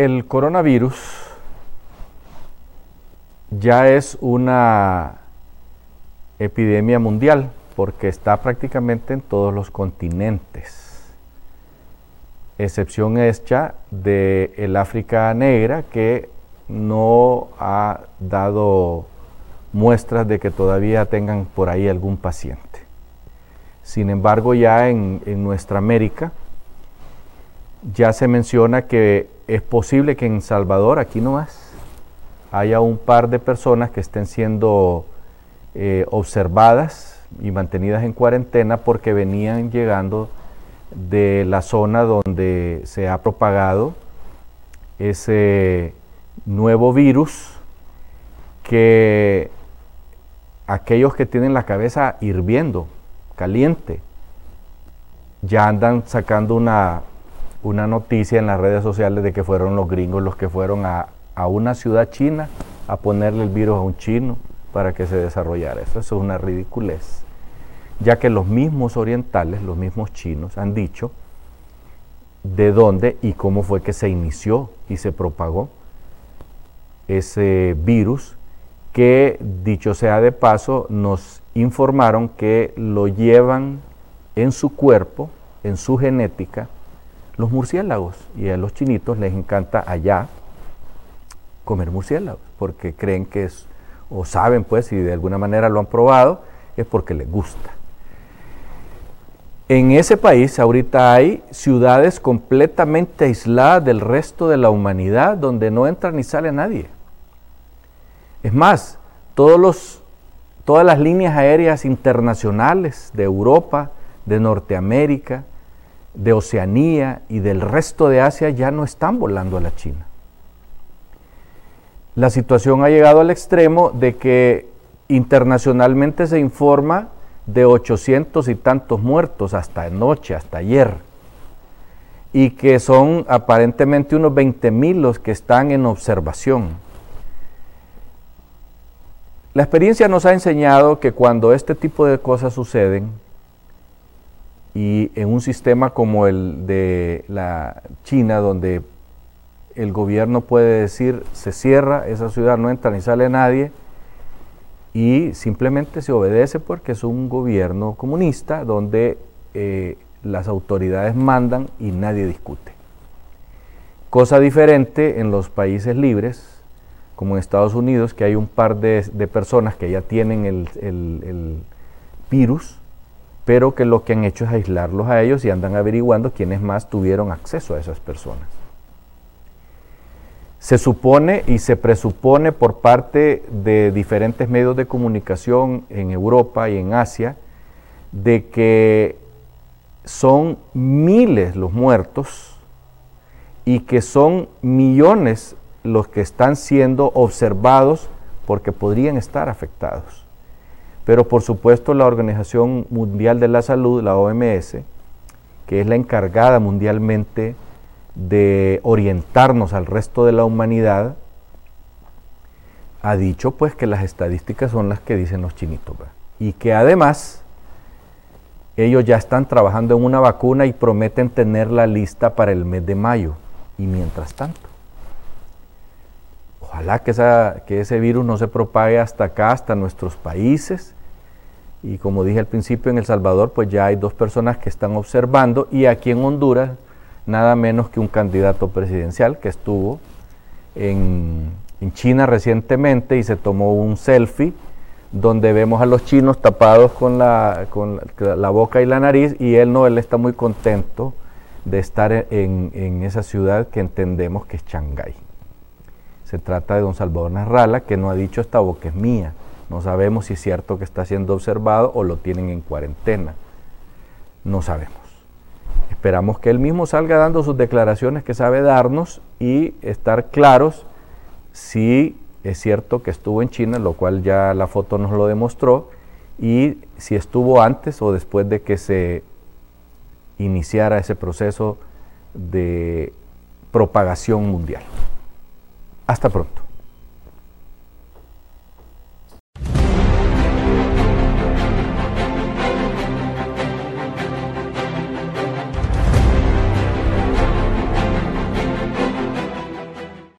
El coronavirus ya es una epidemia mundial porque está prácticamente en todos los continentes. Excepción hecha de el África negra que no ha dado muestras de que todavía tengan por ahí algún paciente. Sin embargo, ya en nuestra América ya se menciona que es posible que en Salvador, aquí no más, haya un par de personas que estén siendo eh, observadas y mantenidas en cuarentena porque venían llegando de la zona donde se ha propagado ese nuevo virus que aquellos que tienen la cabeza hirviendo, caliente, ya andan sacando una una noticia en las redes sociales de que fueron los gringos los que fueron a, una ciudad china a ponerle el virus a un chino para que se desarrollara eso. Eso es una ridiculez, ya que los mismos orientales, los mismos chinos, han dicho de dónde y cómo fue que se inició y se propagó ese virus que, dicho sea de paso, nos informaron que lo llevan en su cuerpo, en su genética, los murciélagos. Y a los chinitos les encanta allá comer murciélagos, porque creen que es, o saben pues, y de alguna manera lo han probado, es porque les gusta. En ese país ahorita hay ciudades completamente aisladas del resto de la humanidad donde no entra ni sale nadie. Es más, todos los, todas las líneas aéreas internacionales de Europa, de Norteamérica, de Oceanía y del resto de Asia ya no están volando a la China. La situación ha llegado al extremo de que internacionalmente se informa de 800 y tantos muertos hasta anoche, hasta ayer, y que son aparentemente unos 20 mil los que están en observación. La experiencia nos ha enseñado que cuando este tipo de cosas suceden, y en un sistema como el de la China, donde el gobierno puede decir se cierra, esa ciudad no entra ni sale nadie, y simplemente se obedece porque es un gobierno comunista donde eh, las autoridades mandan y nadie discute. Cosa diferente en los países libres, como en Estados Unidos, que hay un par de, personas que ya tienen el, el virus pero que lo que han hecho es aislarlos a ellos y andan averiguando quiénes más tuvieron acceso a esas personas. Se supone y se presupone por parte de diferentes medios de comunicación en Europa y en Asia de que son miles los muertos y que son millones los que están siendo observados porque podrían estar afectados. Pero por supuesto la Organización Mundial de la Salud, la OMS, que es la encargada mundialmente de orientarnos al resto de la humanidad, ha dicho pues que las estadísticas son las que dicen los chinitos. Y que además ellos ya están trabajando en una vacuna y prometen tenerla lista para el mes de mayo. Y mientras tanto, ojalá que, que ese virus no se propague hasta acá, hasta nuestros países, y como dije al principio, en El Salvador pues ya hay dos personas que están observando y aquí en Honduras nada menos que un candidato presidencial que estuvo en, China recientemente y se tomó un selfie donde vemos a los chinos tapados con la, con la boca y la nariz y él no, él está muy contento de estar en, en esa ciudad que entendemos que es Shanghái. Se trata de don Salvador Narrala que no ha dicho esta boca es mía no sabemos si es cierto que está siendo observado o lo tienen en cuarentena. No sabemos. Esperamos que él mismo salga dando sus declaraciones que sabe darnos y estar claros si es cierto que estuvo en China, lo cual ya la foto nos lo demostró, y si estuvo antes o después de que se iniciara ese proceso de propagación mundial. Hasta pronto.